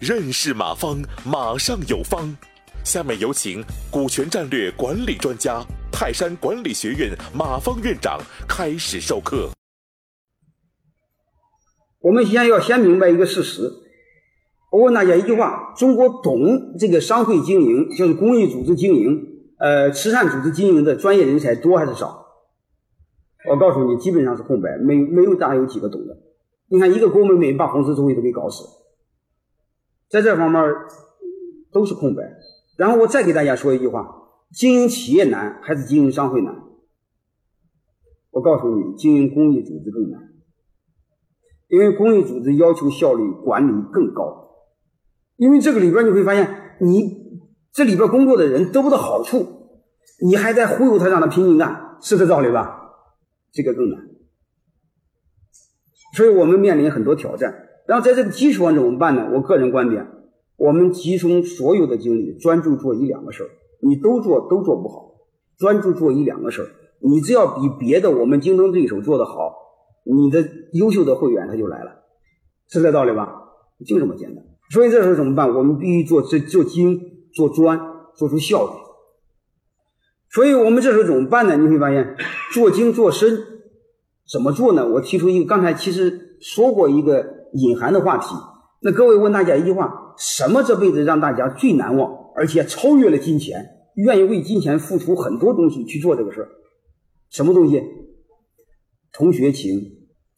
认识马方，马上有方。下面有请股权战略管理专家、泰山管理学院马方院长开始授课。我们先要先明白一个事实。我问大家一句话：中国懂这个商会经营，就是公益组织经营、呃慈善组织经营的专业人才多还是少？我告诉你，基本上是空白，没没有大有几个懂的。你看，一个郭美美把红十字会都给搞死。在这方面都是空白。然后我再给大家说一句话：经营企业难还是经营商会难？我告诉你，经营公益组织更难，因为公益组织要求效率管理更高。因为这个里边你会发现，你这里边工作的人得不到好处，你还在忽悠他让他拼命干，是这道理吧？这个更难。所以我们面临很多挑战。然后在这个基础上怎么办呢？我个人观点，我们集中所有的精力，专注做一两个事儿。你都做都做不好，专注做一两个事儿。你只要比别的我们竞争对手做得好，你的优秀的会员他就来了，是这道理吧？就这么简单。所以这时候怎么办？我们必须做这做精做专，做出效率。所以我们这时候怎么办呢？你会发现，做精做深，怎么做呢？我提出一个，刚才其实说过一个。隐含的话题，那各位问大家一句话：什么这辈子让大家最难忘，而且超越了金钱，愿意为金钱付出很多东西去做这个事儿？什么东西？同学情、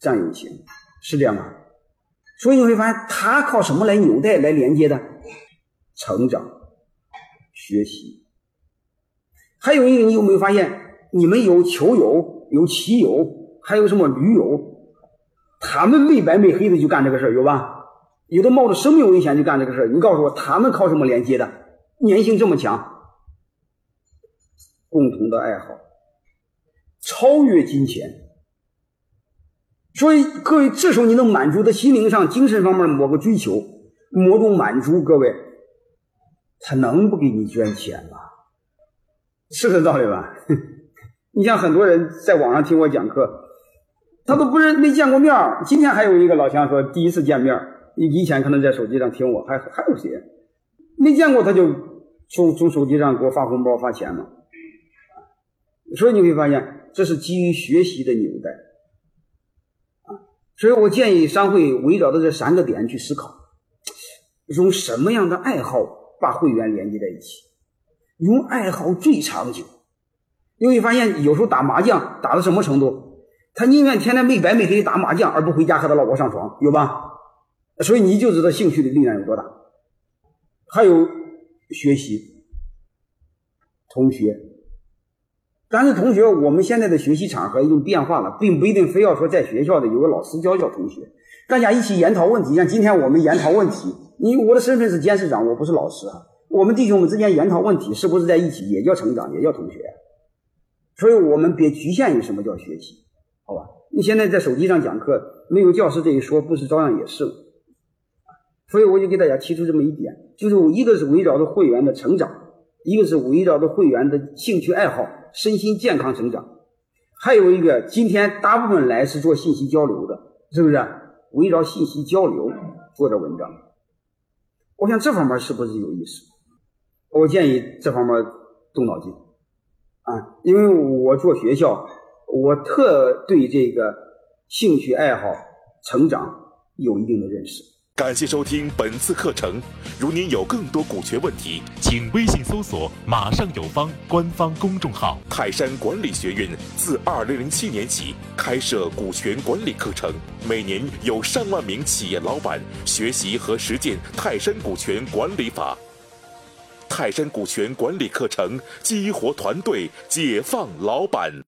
战友情，是这样吗？所以你会发现，他靠什么来纽带、来连接的？成长、学习。还有一个，你有没有发现，你们有球友、有棋友，还有什么驴友？他们没白没黑的就干这个事儿，有吧？有的冒着生命危险就干这个事儿。你告诉我，他们靠什么连接的？粘性这么强，共同的爱好，超越金钱。所以各位，这时候你能满足的心灵上、精神方面某个追求，某种满足，各位，他能不给你捐钱吗？是这道理吧？你像很多人在网上听我讲课。他都不是没见过面今天还有一个老乡说第一次见面以以前可能在手机上听我，还还有谁没见过他就从从手机上给我发红包发钱嘛？所以你会发现这是基于学习的纽带啊！所以我建议商会围绕着这三个点去思考：用什么样的爱好把会员连接在一起？用爱好最长久。你会发现有时候打麻将打到什么程度？他宁愿天天没白没黑打麻将，而不回家和他老婆上床，有吧？所以你就知道兴趣的力量有多大。还有学习，同学，但是同学，我们现在的学习场合已经变化了，并不一定非要说在学校的有个老师教教同学，大家一起研讨问题。像今天我们研讨问题，你我的身份是监事长，我不是老师啊。我们弟兄们之间研讨问题，是不是在一起也叫成长，也叫同学？所以我们别局限于什么叫学习。好吧，你现在在手机上讲课，没有教师这一说，不是照样也是？所以我就给大家提出这么一点，就是一个是围绕着会员的成长，一个是围绕着会员的兴趣爱好、身心健康成长，还有一个今天大部分来是做信息交流的，是不是？围绕信息交流做的文章，我想这方面是不是有意思？我建议这方面动脑筋啊，因为我做学校。我特对这个兴趣爱好成长有一定的认识。感谢收听本次课程。如您有更多股权问题，请微信搜索“马上有方”官方公众号。泰山管理学院自二零零七年起开设股权管理课程，每年有上万名企业老板学习和实践泰山股权管理法。泰山股权管理课程激活团队，解放老板。